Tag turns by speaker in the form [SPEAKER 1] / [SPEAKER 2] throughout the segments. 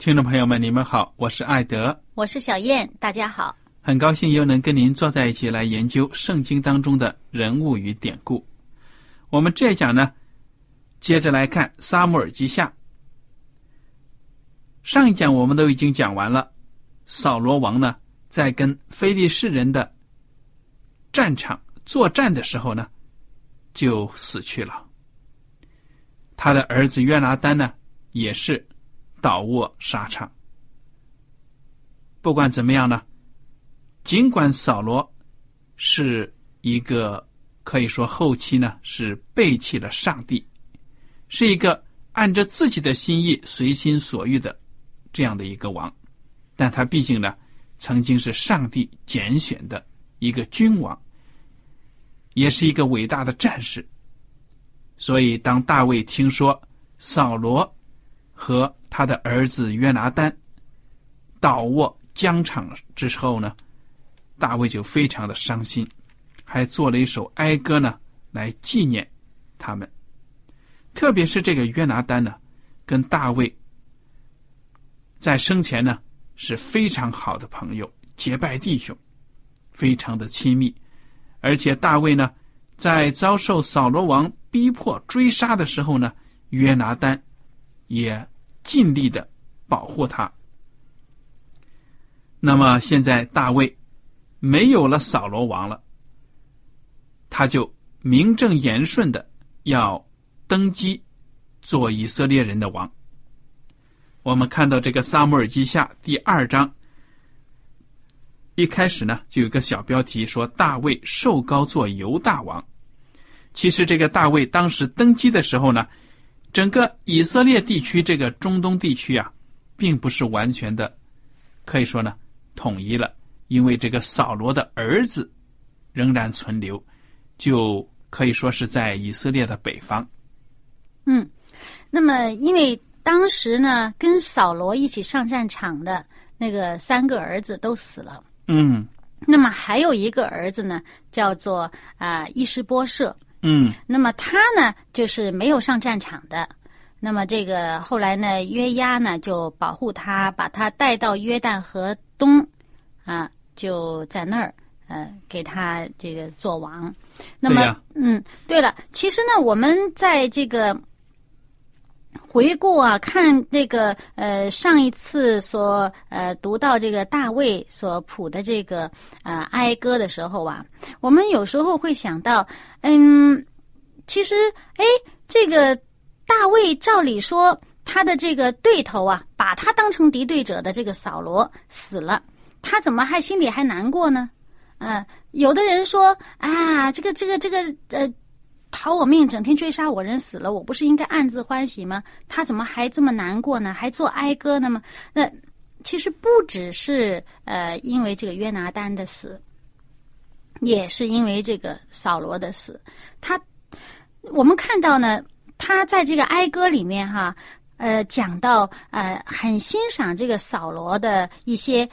[SPEAKER 1] 听众朋友们，你们好，我是艾德，
[SPEAKER 2] 我是小燕，大家好，
[SPEAKER 1] 很高兴又能跟您坐在一起来研究圣经当中的人物与典故。我们这一讲呢。接着来看《撒母耳记下》。上一讲我们都已经讲完了，扫罗王呢在跟非利士人的战场作战的时候呢，就死去了。他的儿子约拿丹呢也是倒卧沙场。不管怎么样呢，尽管扫罗是一个可以说后期呢是背弃了上帝。是一个按照自己的心意、随心所欲的这样的一个王，但他毕竟呢，曾经是上帝拣选的一个君王，也是一个伟大的战士。所以，当大卫听说扫罗和他的儿子约拿丹倒卧疆场之后呢，大卫就非常的伤心，还做了一首哀歌呢，来纪念他们。特别是这个约拿丹呢，跟大卫在生前呢是非常好的朋友，结拜弟兄，非常的亲密。而且大卫呢，在遭受扫罗王逼迫追杀的时候呢，约拿丹也尽力的保护他。那么现在大卫没有了扫罗王了，他就名正言顺的要。登基做以色列人的王。我们看到这个《撒母耳记下》第二章一开始呢，就有个小标题说大卫受高做犹大王。其实这个大卫当时登基的时候呢，整个以色列地区这个中东地区啊，并不是完全的，可以说呢统一了，因为这个扫罗的儿子仍然存留，就可以说是在以色列的北方。
[SPEAKER 2] 嗯，那么因为当时呢，跟扫罗一起上战场的那个三个儿子都死了。
[SPEAKER 1] 嗯，
[SPEAKER 2] 那么还有一个儿子呢，叫做啊伊施波设。
[SPEAKER 1] 嗯，
[SPEAKER 2] 那么他呢，就是没有上战场的。那么这个后来呢，约押呢就保护他，把他带到约旦河东，啊，就在那儿呃给他这个做王。那么，嗯，对了，其实呢，我们在这个。回顾啊，看那个呃，上一次所呃读到这个大卫所谱的这个呃哀歌的时候啊，我们有时候会想到，嗯，其实哎，这个大卫照理说他的这个对头啊，把他当成敌对者的这个扫罗死了，他怎么还心里还难过呢？嗯，有的人说啊，这个这个这个呃。逃我命，整天追杀我，人死了，我不是应该暗自欢喜吗？他怎么还这么难过呢？还做哀歌呢吗？那其实不只是呃，因为这个约拿丹的死，也是因为这个扫罗的死，他我们看到呢，他在这个哀歌里面哈，呃，讲到呃，很欣赏这个扫罗的一些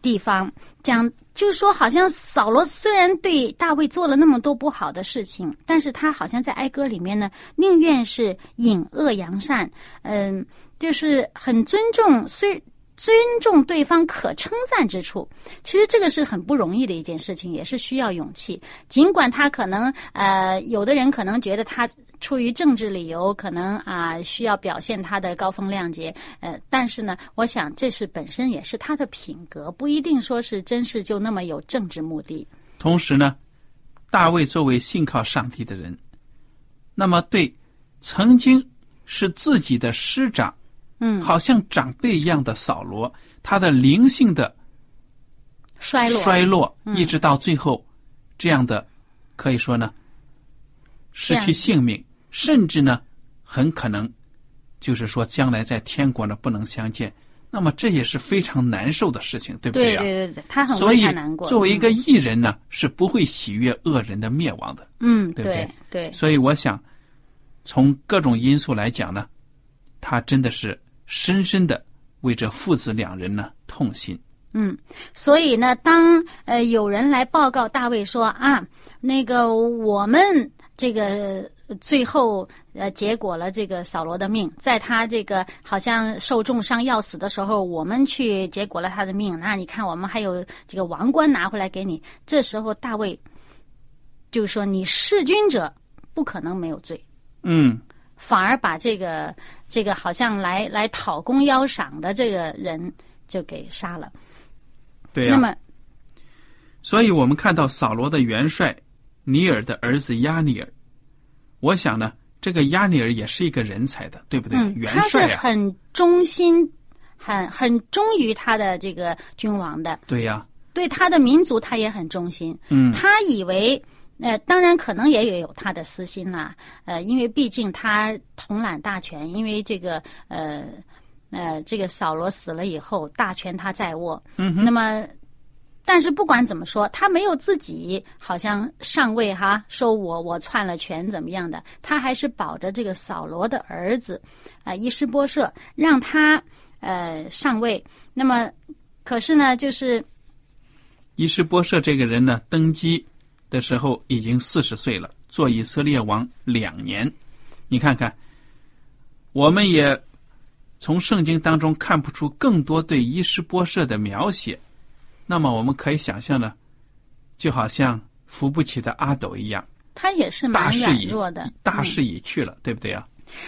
[SPEAKER 2] 地方，讲就是说，好像扫罗虽然对大卫做了那么多不好的事情，但是他好像在哀歌里面呢，宁愿是隐恶扬善，嗯，就是很尊重虽。尊重对方可称赞之处，其实这个是很不容易的一件事情，也是需要勇气。尽管他可能呃，有的人可能觉得他出于政治理由，可能啊需要表现他的高风亮节，呃，但是呢，我想这是本身也是他的品格，不一定说是真是就那么有政治目的。
[SPEAKER 1] 同时呢，大卫作为信靠上帝的人，那么对曾经是自己的师长。
[SPEAKER 2] 嗯，
[SPEAKER 1] 好像长辈一样的扫罗，他的灵性的
[SPEAKER 2] 衰落，
[SPEAKER 1] 衰落，一直到最后，这样的可以说呢，失去性命，甚至呢，很可能就是说将来在天国呢不能相见。那么这也是非常难受的事情，对不
[SPEAKER 2] 对
[SPEAKER 1] 呀？
[SPEAKER 2] 对对对，他很
[SPEAKER 1] 所以。作为一个艺人呢，是不会喜悦恶人的灭亡的。
[SPEAKER 2] 嗯，
[SPEAKER 1] 对不对？
[SPEAKER 2] 对。
[SPEAKER 1] 所以我想，从各种因素来讲呢，他真的是。深深的为这父子两人呢痛心。
[SPEAKER 2] 嗯，所以呢，当呃有人来报告大卫说啊，那个我们这个最后呃结果了这个扫罗的命，在他这个好像受重伤要死的时候，我们去结果了他的命。那你看，我们还有这个王冠拿回来给你。这时候大卫就说：“你弑君者不可能没有罪。”
[SPEAKER 1] 嗯。
[SPEAKER 2] 反而把这个这个好像来来讨公邀赏的这个人就给杀了。
[SPEAKER 1] 对呀。
[SPEAKER 2] 那么，
[SPEAKER 1] 所以我们看到扫罗的元帅尼尔的儿子亚尼尔，我想呢，这个亚尼尔也是一个人才的，对不对？
[SPEAKER 2] 嗯，
[SPEAKER 1] 元帅
[SPEAKER 2] 他是很忠心、很很忠于他的这个君王的。
[SPEAKER 1] 对呀。
[SPEAKER 2] 对他的民族，他也很忠心。
[SPEAKER 1] 嗯。
[SPEAKER 2] 他以为。呃，当然可能也有他的私心啦，呃，因为毕竟他统揽大权，因为这个呃呃，这个扫罗死了以后，大权他在握。
[SPEAKER 1] 嗯。
[SPEAKER 2] 那么，但是不管怎么说，他没有自己好像上位哈，说我我篡了权怎么样的，他还是保着这个扫罗的儿子啊伊施波设，让他呃上位。那么，可是呢，就是
[SPEAKER 1] 伊施波设这个人呢，登基。的时候已经四十岁了，做以色列王两年，你看看，我们也从圣经当中看不出更多对伊施波设的描写，那么我们可以想象呢，就好像扶不起的阿斗一样，
[SPEAKER 2] 他也是蛮软弱的，
[SPEAKER 1] 大势已去了，对不对啊？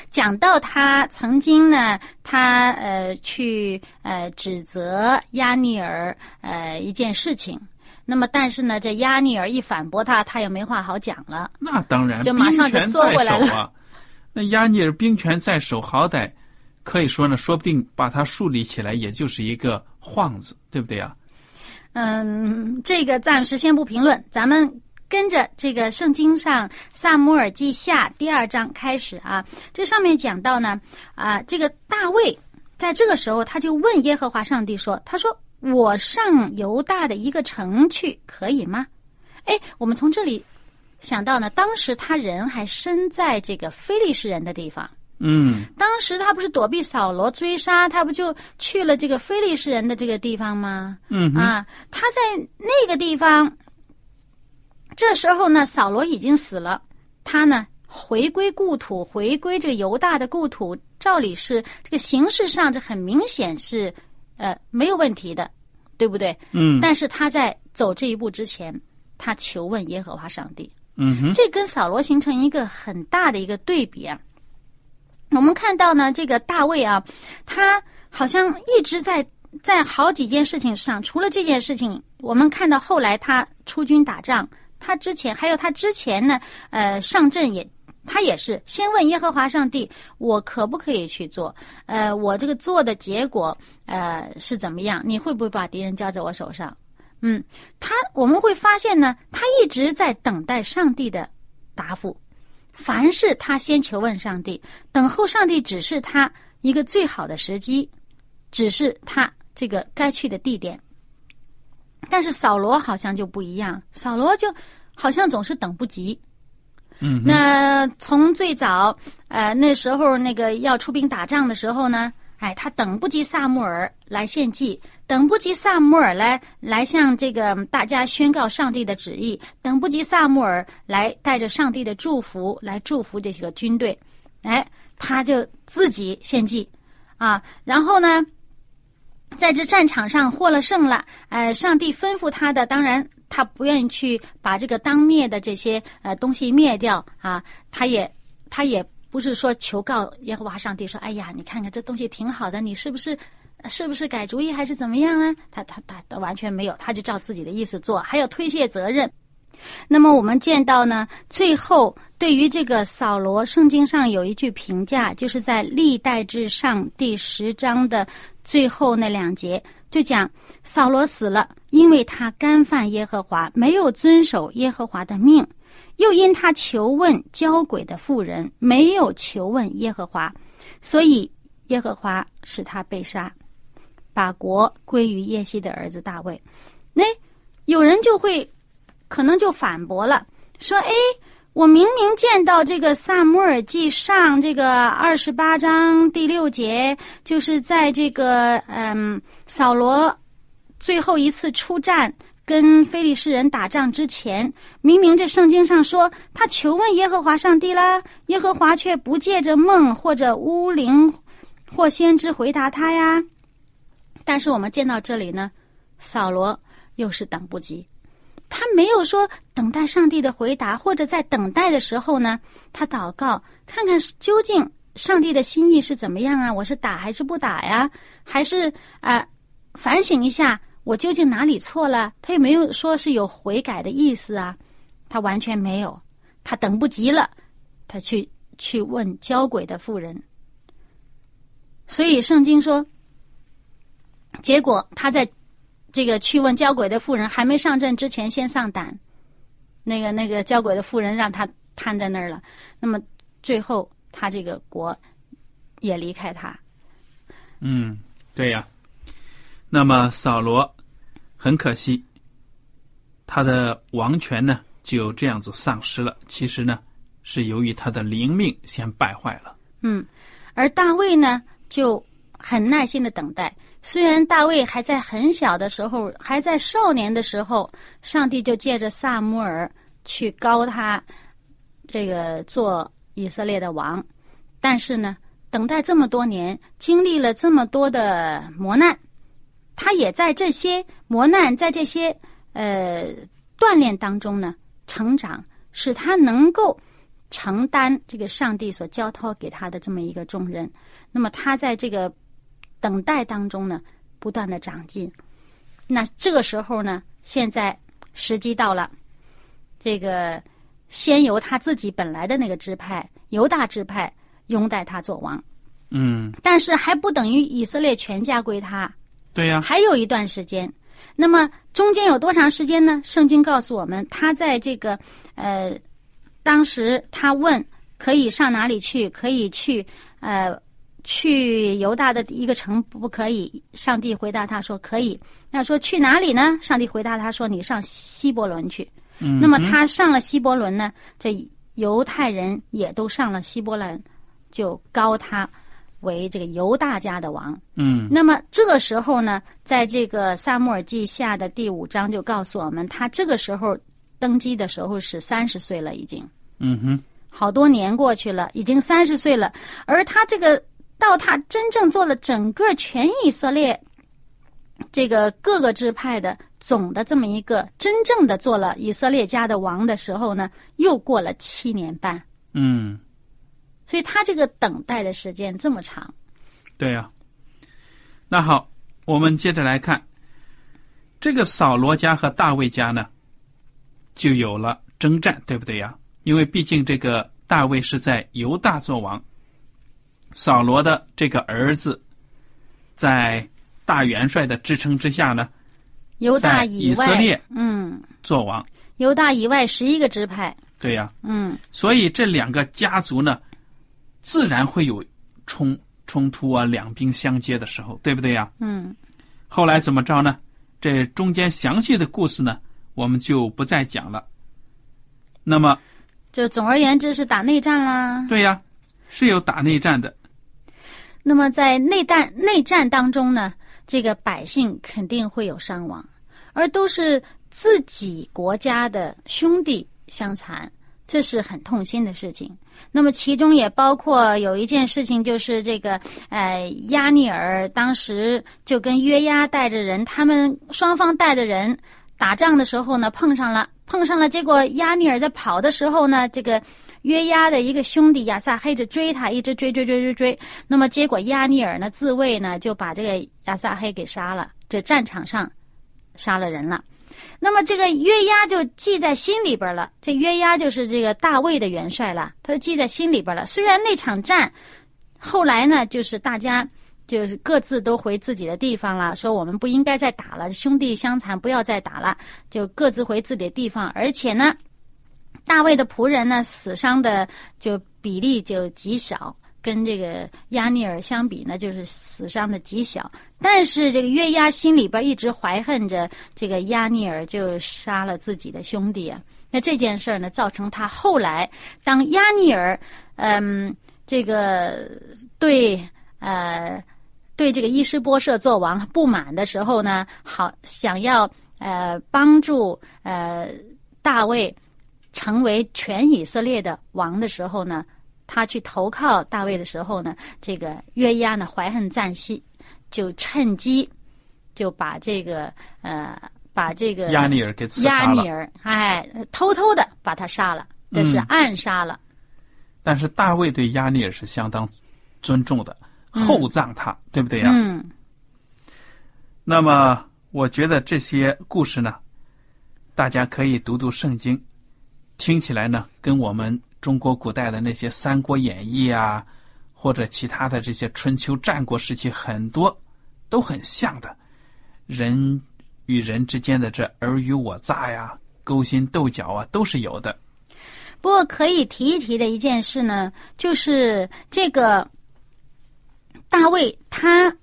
[SPEAKER 2] 讲到他曾经呢，他呃去呃指责亚尼尔呃一件事情。那么，但是呢，这亚尼尔一反驳他，他也没话好讲了。
[SPEAKER 1] 那当然，
[SPEAKER 2] 就马上就缩回来
[SPEAKER 1] 了。那亚尼尔兵权在手，好歹可以说呢，说不定把他树立起来，也就是一个幌子，对不对啊？
[SPEAKER 2] 嗯，这个暂时先不评论。咱们跟着这个圣经上《萨姆尔记下》第二章开始啊。这上面讲到呢，啊，这个大卫在这个时候他就问耶和华上帝说：“他说。”我上犹大的一个城去，可以吗？哎，我们从这里想到呢，当时他人还身在这个非利士人的地方。
[SPEAKER 1] 嗯，
[SPEAKER 2] 当时他不是躲避扫罗追杀，他不就去了这个非利士人的这个地方吗？
[SPEAKER 1] 嗯
[SPEAKER 2] 啊，他在那个地方，这时候呢，扫罗已经死了，他呢回归故土，回归这个犹大的故土，照理是这个形式上，这很明显是。呃，没有问题的，对不对？
[SPEAKER 1] 嗯。
[SPEAKER 2] 但是他在走这一步之前，他求问耶和华上帝。
[SPEAKER 1] 嗯哼。
[SPEAKER 2] 这跟扫罗形成一个很大的一个对比啊。我们看到呢，这个大卫啊，他好像一直在在好几件事情上，除了这件事情，我们看到后来他出军打仗，他之前还有他之前呢，呃，上阵也。他也是先问耶和华上帝：“我可不可以去做？呃，我这个做的结果，呃，是怎么样？你会不会把敌人交在我手上？”嗯，他我们会发现呢，他一直在等待上帝的答复。凡是他先求问上帝，等候上帝指示他一个最好的时机，指示他这个该去的地点。但是扫罗好像就不一样，扫罗就好像总是等不及。
[SPEAKER 1] 嗯，
[SPEAKER 2] 那从最早，呃，那时候那个要出兵打仗的时候呢，哎，他等不及萨穆尔来献祭，等不及萨穆尔来来向这个大家宣告上帝的旨意，等不及萨穆尔来带着上帝的祝福来祝福这些个军队，哎，他就自己献祭，啊，然后呢，在这战场上获了胜了，呃，上帝吩咐他的，当然他不愿意去把这个当灭的这些呃东西灭掉啊，他也他也不是说求告耶和华上帝说，哎呀，你看看这东西挺好的，你是不是是不是改主意还是怎么样啊？他他他他完全没有，他就照自己的意思做，还有推卸责任。那么我们见到呢，最后对于这个扫罗，圣经上有一句评价，就是在历代志上第十章的最后那两节，就讲扫罗死了，因为他干犯耶和华，没有遵守耶和华的命，又因他求问交鬼的妇人，没有求问耶和华，所以耶和华使他被杀，把国归于耶西的儿子大卫。那有人就会。可能就反驳了，说：“哎，我明明见到这个《萨姆尔记上》这个二十八章第六节，就是在这个嗯扫罗最后一次出战跟非利士人打仗之前，明明这圣经上说他求问耶和华上帝啦，耶和华却不借着梦或者巫灵或先知回答他呀。但是我们见到这里呢，扫罗又是等不及。”他没有说等待上帝的回答，或者在等待的时候呢，他祷告看看究竟上帝的心意是怎么样啊？我是打还是不打呀？还是啊反省一下我究竟哪里错了？他也没有说是有悔改的意思啊，他完全没有，他等不及了，他去去问交鬼的妇人。所以圣经说，结果他在。这个去问交鬼的妇人还没上阵之前先上胆，那个那个交鬼的妇人让他瘫在那儿了。那么最后他这个国也离开他。
[SPEAKER 1] 嗯，对呀。那么扫罗很可惜，他的王权呢就这样子丧失了。其实呢是由于他的灵命先败坏了。
[SPEAKER 2] 嗯，而大卫呢就很耐心的等待。虽然大卫还在很小的时候，还在少年的时候，上帝就借着萨摩尔去高他，这个做以色列的王。但是呢，等待这么多年，经历了这么多的磨难，他也在这些磨难，在这些呃锻炼当中呢成长，使他能够承担这个上帝所交托给他的这么一个重任。那么他在这个。等待当中呢，不断的长进。那这个时候呢，现在时机到了，这个先由他自己本来的那个支派犹大支派拥戴他做王。
[SPEAKER 1] 嗯。
[SPEAKER 2] 但是还不等于以色列全家归他。
[SPEAKER 1] 对呀。
[SPEAKER 2] 还有一段时间。那么中间有多长时间呢？圣经告诉我们，他在这个呃，当时他问可以上哪里去，可以去呃。去犹大的一个城不可以？上帝回答他说可以。那说去哪里呢？上帝回答他说你上希伯伦去。那么他上了希伯伦呢？这犹太人也都上了希伯伦，就高他为这个犹大家的王。
[SPEAKER 1] 嗯。
[SPEAKER 2] 那么这个时候呢，在这个撒母耳记下的第五章就告诉我们，他这个时候登基的时候是三十岁了，已经。
[SPEAKER 1] 嗯哼。
[SPEAKER 2] 好多年过去了，已经三十岁了，而他这个。到他真正做了整个全以色列这个各个支派的总的这么一个真正的做了以色列家的王的时候呢，又过了七年半。
[SPEAKER 1] 嗯，
[SPEAKER 2] 所以他这个等待的时间这么长。
[SPEAKER 1] 对呀。那好，我们接着来看这个扫罗家和大卫家呢，就有了征战，对不对呀？因为毕竟这个大卫是在犹大做王。扫罗的这个儿子，在大元帅的支撑之下呢，
[SPEAKER 2] 犹大以
[SPEAKER 1] 色列，
[SPEAKER 2] 嗯，
[SPEAKER 1] 做王。
[SPEAKER 2] 犹大以外十一个支派。
[SPEAKER 1] 对呀。
[SPEAKER 2] 嗯。
[SPEAKER 1] 所以这两个家族呢，自然会有冲冲突啊，两兵相接的时候，对不对呀？
[SPEAKER 2] 嗯。
[SPEAKER 1] 后来怎么着呢？这中间详细的故事呢，我们就不再讲了。那么，
[SPEAKER 2] 就总而言之是打内战啦。
[SPEAKER 1] 对呀，是有打内战的。
[SPEAKER 2] 那么在内战内战当中呢，这个百姓肯定会有伤亡，而都是自己国家的兄弟相残，这是很痛心的事情。那么其中也包括有一件事情，就是这个呃亚尼尔当时就跟约押带着人，他们双方带的人打仗的时候呢碰上了，碰上了，结果亚尼尔在跑的时候呢，这个约押的一个兄弟亚撒黑就追他，一直追追追追追，那么结果亚尼尔呢自卫呢就把这个亚撒黑给杀了，这战场上杀了人了。那么这个约押就记在心里边了。这约押就是这个大卫的元帅了，他就记在心里边了。虽然那场战后来呢，就是大家就是各自都回自己的地方了，说我们不应该再打了，兄弟相残，不要再打了，就各自回自己的地方。而且呢，大卫的仆人呢，死伤的就比例就极少。跟这个亚尼尔相比呢，就是死伤的极小。但是这个约押心里边一直怀恨着这个亚尼尔，就杀了自己的兄弟啊。那这件事儿呢，造成他后来当亚尼尔，嗯，这个对呃对这个伊施波设做王不满的时候呢，好想要呃帮助呃大卫成为全以色列的王的时候呢。他去投靠大卫的时候呢，这个约押呢怀恨在心，就趁机就把这个呃把这个
[SPEAKER 1] 亚尼尔给刺
[SPEAKER 2] 杀了。亚尼尔哎，偷偷的把他杀了，这是暗杀了。
[SPEAKER 1] 但是大卫对亚尼尔是相当尊重的，厚葬他，对不对呀？
[SPEAKER 2] 嗯。
[SPEAKER 1] 那么，我觉得这些故事呢，大家可以读读圣经，听起来呢，跟我们。中国古代的那些《三国演义》啊，或者其他的这些春秋战国时期，很多都很像的，人与人之间的这尔虞我诈呀、勾心斗角啊，都是有的。
[SPEAKER 2] 不过可以提一提的一件事呢，就是这个大卫他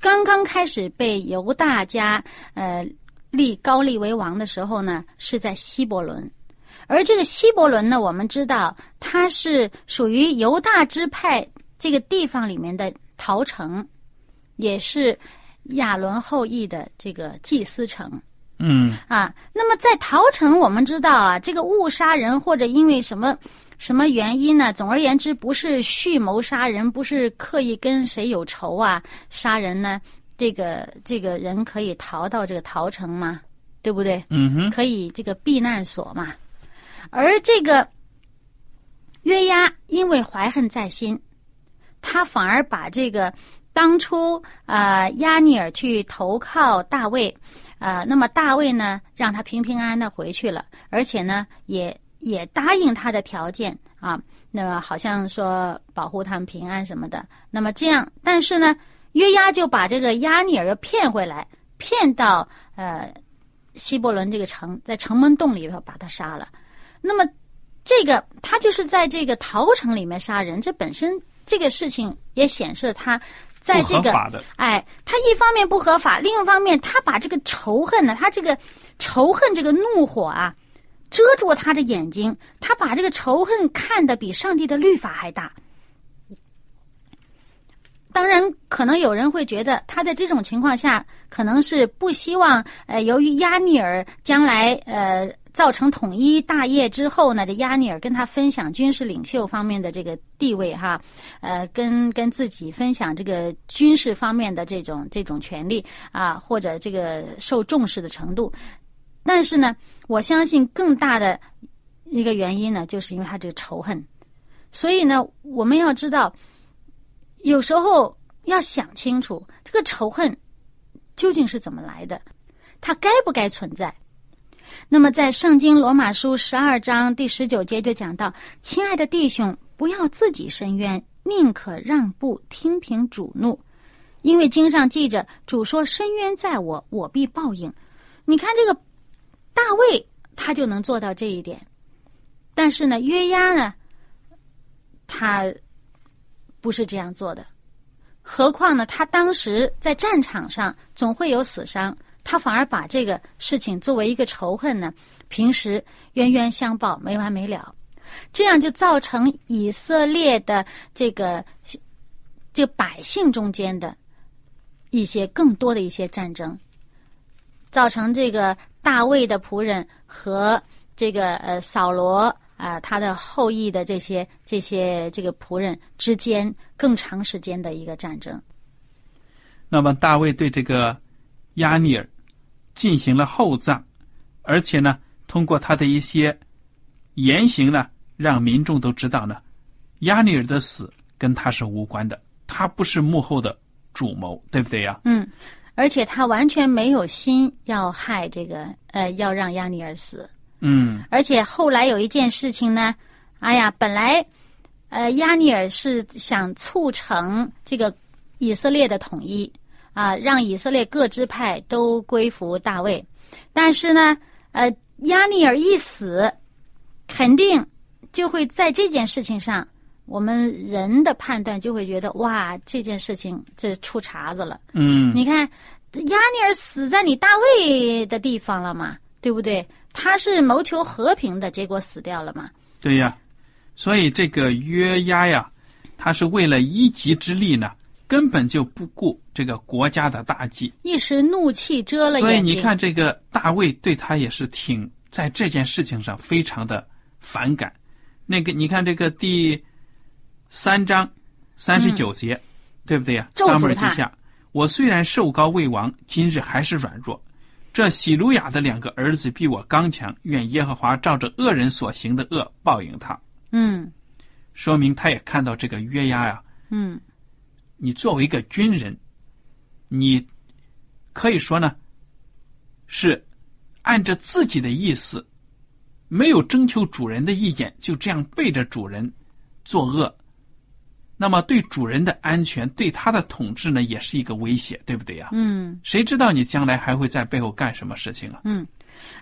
[SPEAKER 2] 刚刚开始被犹大家呃立高立为王的时候呢，是在希伯伦。而这个希伯伦呢，我们知道它是属于犹大支派这个地方里面的陶城，也是亚伦后裔的这个祭司城。
[SPEAKER 1] 嗯
[SPEAKER 2] 啊，那么在陶城，我们知道啊，这个误杀人或者因为什么什么原因呢？总而言之，不是蓄谋杀人，不是刻意跟谁有仇啊杀人呢？这个这个人可以逃到这个陶城吗？对不对？
[SPEAKER 1] 嗯哼，
[SPEAKER 2] 可以这个避难所嘛。而这个约押因为怀恨在心，他反而把这个当初啊亚尼尔去投靠大卫，啊，那么大卫呢让他平平安安的回去了，而且呢也也答应他的条件啊，那么好像说保护他们平安什么的。那么这样，但是呢约押就把这个亚尼尔又骗回来，骗到呃希伯伦这个城，在城门洞里头把他杀了。那么，这个他就是在这个陶城里面杀人，这本身这个事情也显示他在这个哎，他一方面不合法，另一方面他把这个仇恨呢，他这个仇恨这个怒火啊，遮住了他的眼睛，他把这个仇恨看得比上帝的律法还大。当然，可能有人会觉得他在这种情况下，可能是不希望呃，由于压尼尔将来呃。造成统一大业之后呢，这亚尼尔跟他分享军事领袖方面的这个地位哈，呃，跟跟自己分享这个军事方面的这种这种权利啊，或者这个受重视的程度。但是呢，我相信更大的一个原因呢，就是因为他这个仇恨。所以呢，我们要知道，有时候要想清楚这个仇恨究竟是怎么来的，它该不该存在。那么，在《圣经·罗马书》十二章第十九节就讲到：“亲爱的弟兄，不要自己伸冤，宁可让步，听凭主怒，因为经上记着，主说：‘深渊在我，我必报应。’你看这个大卫，他就能做到这一点。但是呢，约押呢，他不是这样做的。何况呢，他当时在战场上总会有死伤。”他反而把这个事情作为一个仇恨呢，平时冤冤相报没完没了，这样就造成以色列的这个这百姓中间的一些更多的一些战争，造成这个大卫的仆人和这个呃扫罗啊、他的后裔的这些这些这个仆人之间更长时间的一个战争。
[SPEAKER 1] 那么大卫对这个亚尼尔进行了厚葬，而且呢，通过他的一些言行呢，让民众都知道呢，亚尼尔的死跟他是无关的，他不是幕后的主谋，对不对呀？
[SPEAKER 2] 嗯，而且他完全没有心要害这个呃，要让亚尼尔死。
[SPEAKER 1] 嗯
[SPEAKER 2] 而且后来有一件事情呢，哎呀，本来呃亚尼尔是想促成这个以色列的统一啊，让以色列各支派都归服大卫，但是呢，呃亚尼尔一死，肯定就会在这件事情上，我们人的判断就会觉得哇，这件事情这出岔子了。
[SPEAKER 1] 嗯
[SPEAKER 2] 你看，亚尼尔死在你大卫的地方了嘛，对不对？他是谋求和平的，结果死掉了嘛。
[SPEAKER 1] 对呀，所以这个约押呀，他是为了一己之力呢，根本就不顾这个国家的大计。
[SPEAKER 2] 一时怒气遮了眼。
[SPEAKER 1] 所以你看，这个大卫对他也是挺在这件事情上非常的反感。那个，你看这个第三章三十九节，对不对呀？
[SPEAKER 2] 咒诅
[SPEAKER 1] 撒母耳记下，我虽然受高为王，今日还是软弱。这喜鲁雅的两个儿子比我刚强，愿耶和华照着恶人所行的恶报应他。
[SPEAKER 2] 嗯
[SPEAKER 1] 说明他也看到这个约押呀，
[SPEAKER 2] 嗯
[SPEAKER 1] 你作为一个军人，你可以说呢，是按着自己的意思，没有征求主人的意见，就这样背着主人作恶，那么对主人的安全、对他的统治呢，也是一个威胁，对不对呀？
[SPEAKER 2] 嗯
[SPEAKER 1] 谁知道你将来还会在背后干什么事情啊？
[SPEAKER 2] 嗯，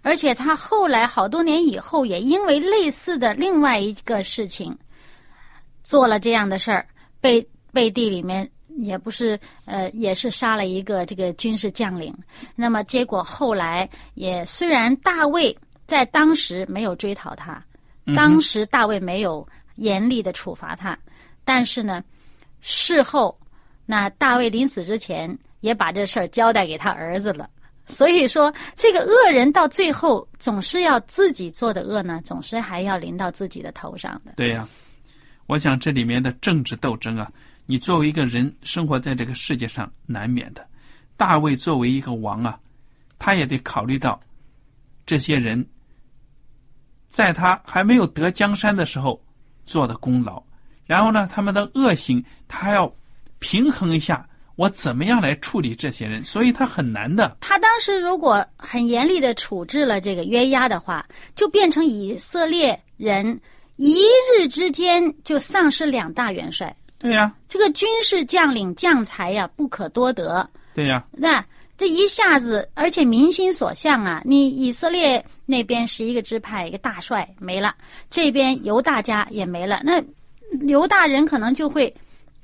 [SPEAKER 2] 而且他后来好多年以后，也因为类似的另外一个事情，做了这样的事儿，背背地里面也不是呃，也是杀了一个这个军事将领。那么结果后来也虽然大卫在当时没有追讨他，当时大卫没有严厉的处罚他，但是呢，事后那大卫临死之前也把这事儿交代给他儿子了。所以说，这个恶人到最后总是要自己做的恶呢，总是还要临到自己的头上的。
[SPEAKER 1] 对呀、我想这里面的政治斗争啊，你作为一个人生活在这个世界上，难免的。大卫作为一个王啊，他也得考虑到这些人在他还没有得江山的时候做的功劳，然后呢，他们的恶行，他要平衡一下，我怎么样来处理这些人，所以他很难的。
[SPEAKER 2] 他当时如果很严厉的处置了这个约押的话，就变成以色列人一日之间就丧失两大元帅，
[SPEAKER 1] 对呀、
[SPEAKER 2] 这个军事将领将才呀不可多得。
[SPEAKER 1] 对呀、
[SPEAKER 2] 那这一下子，而且民心所向啊！你以色列那边十一个支派，一个大帅没了，这边犹大家也没了，那犹大人可能就会，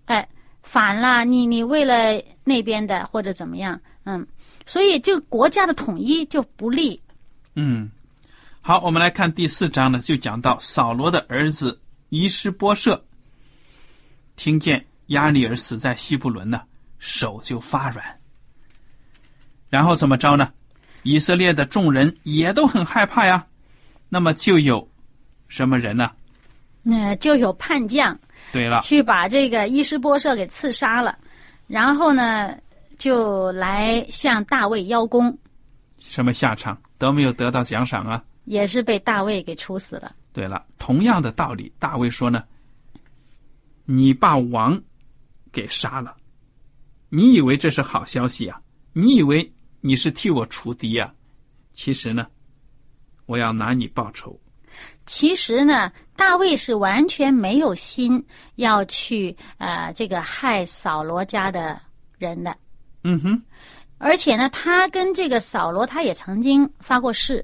[SPEAKER 2] 哎，反了，你你为了那边的或者怎么样，嗯，所以这个国家的统一就不利。
[SPEAKER 1] 嗯，好，我们来看第四章呢，就讲到扫罗的儿子伊施波设，听见亚利尔死在西布伦呢，手就发软。然后怎么着呢？以色列的众人也都很害怕呀。那么就有什么人呢？
[SPEAKER 2] 那、就有叛将
[SPEAKER 1] 对了，
[SPEAKER 2] 去把这个伊斯波设给刺杀了，然后呢，就来向大卫邀功，
[SPEAKER 1] 什么下场都没有得到奖赏啊。
[SPEAKER 2] 也是被大卫给处死了。
[SPEAKER 1] 对了，同样的道理，大卫说呢：“你把王给杀了，你以为这是好消息啊？你以为你是替我除敌啊、其实呢，我要拿你报仇。
[SPEAKER 2] 其实呢，大卫是完全没有心要去呃这个害扫罗家的人的，
[SPEAKER 1] 嗯哼，
[SPEAKER 2] 而且呢，他跟这个扫罗他也曾经发过誓，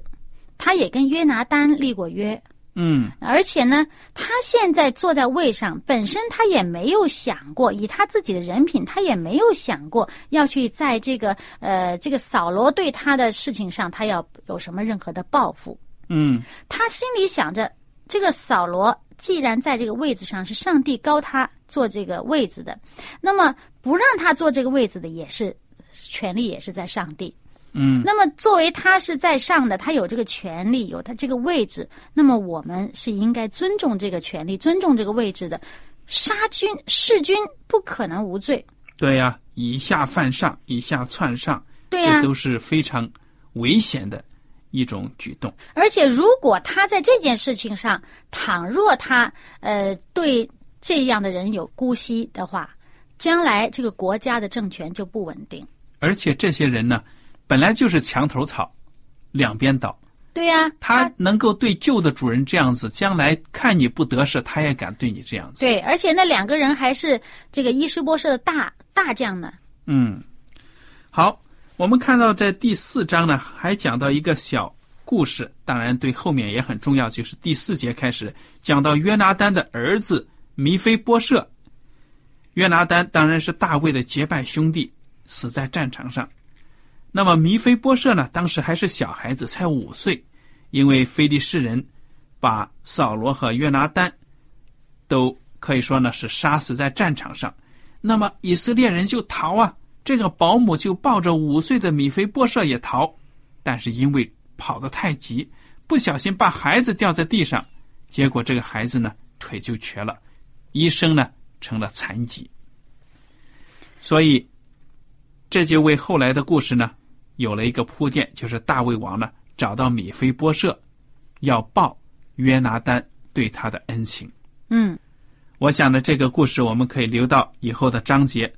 [SPEAKER 2] 他也跟约拿丹立过约，
[SPEAKER 1] 嗯
[SPEAKER 2] 而且呢，他现在坐在位上，本身他也没有想过，以他自己的人品，他也没有想过要去在这个呃这个扫罗对他的事情上，他要有什么任何的报复。
[SPEAKER 1] 嗯
[SPEAKER 2] 他心里想着，这个扫罗既然在这个位子上是上帝高他坐这个位子的，那么不让他坐这个位子的也是权利，也是在上帝。
[SPEAKER 1] 嗯
[SPEAKER 2] 那么作为他是在上的，他有这个权利，有他这个位置，那么我们是应该尊重这个权利，尊重这个位置的。杀君弑君不可能无罪，
[SPEAKER 1] 对呀、以下犯上，以下篡上，
[SPEAKER 2] 对呀、
[SPEAKER 1] 这都是非常危险的一种举动。
[SPEAKER 2] 而且，如果他在这件事情上，倘若他呃对这样的人有姑息的话，将来这个国家的政权就不稳定。
[SPEAKER 1] 而且这些人呢，本来就是墙头草，两边倒。
[SPEAKER 2] 对呀、
[SPEAKER 1] 他能够对旧的主人这样子，将来看你不得势，他也敢对你这样子。
[SPEAKER 2] 对，而且那两个人还是这个伊施波设的大大将呢。
[SPEAKER 1] 嗯，好，我们看到在第四章呢，还讲到一个小故事，当然对后面也很重要，就是第四节开始讲到约拿丹的儿子弥菲波设。约拿丹当然是大卫的结拜兄弟，死在战场上。那么弥菲波设呢，当时还是小孩子，才五岁，因为非利士人把扫罗和约拿丹都可以说呢是杀死在战场上。那么以色列人就逃啊，这个保姆就抱着五岁的米菲波设也逃，但是因为跑得太急，不小心把孩子掉在地上，结果这个孩子呢腿就瘸了，一生呢成了残疾。所以这就为后来的故事呢有了一个铺垫，就是大卫王呢找到米菲波设，要报约拿丹对他的恩情。
[SPEAKER 2] 嗯，
[SPEAKER 1] 我想呢，这个故事我们可以留到以后的章节，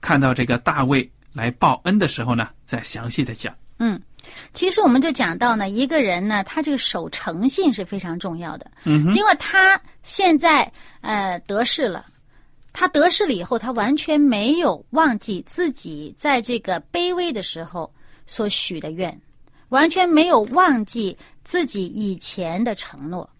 [SPEAKER 1] 看到这个大卫来报恩的时候呢，再详细的讲。
[SPEAKER 2] 嗯其实我们就讲到呢，一个人呢，他这个守诚信是非常重要的。
[SPEAKER 1] 嗯哼，
[SPEAKER 2] 尽管他现在呃得势了，他得势了以后，他完全没有忘记自己在这个卑微的时候所许的愿，完全没有忘记自己以前的承诺。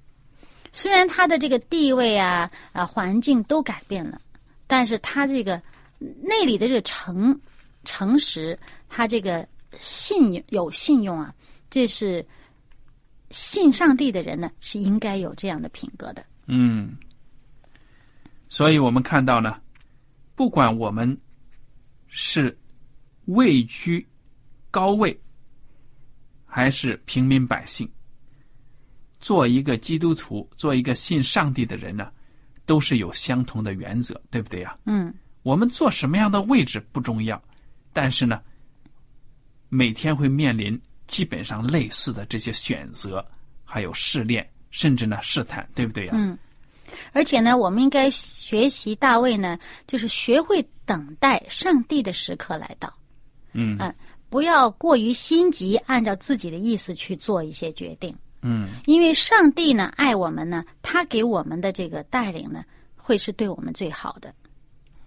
[SPEAKER 2] 虽然他的这个地位啊啊环境都改变了，但是他这个内里的这个诚诚实，他这个信用有信用啊，这是信上帝的人呢是应该有这样的品格的。
[SPEAKER 1] 嗯，所以我们看到呢，不管我们是位居高位，还是平民百姓，做一个基督徒，做一个信上帝的人呢，都是有相同的原则，对不对呀？
[SPEAKER 2] 嗯，
[SPEAKER 1] 我们做什么样的位置不重要，但是呢，每天会面临基本上类似的这些选择，还有试炼，甚至呢试探，对不对呀？
[SPEAKER 2] 嗯而且呢，我们应该学习大卫呢，就是学会等待上帝的时刻来到，
[SPEAKER 1] 嗯
[SPEAKER 2] 嗯不要过于心急，按照自己的意思去做一些决定。
[SPEAKER 1] 嗯，
[SPEAKER 2] 因为上帝呢爱我们呢，他给我们的这个带领呢，会是对我们最好的。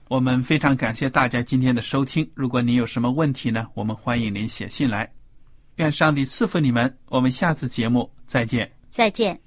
[SPEAKER 1] 我们非常感谢大家今天的收听。如果您有什么问题呢，我们欢迎您写信来。愿上帝赐福你们，我们下次节目再见。
[SPEAKER 2] 再见。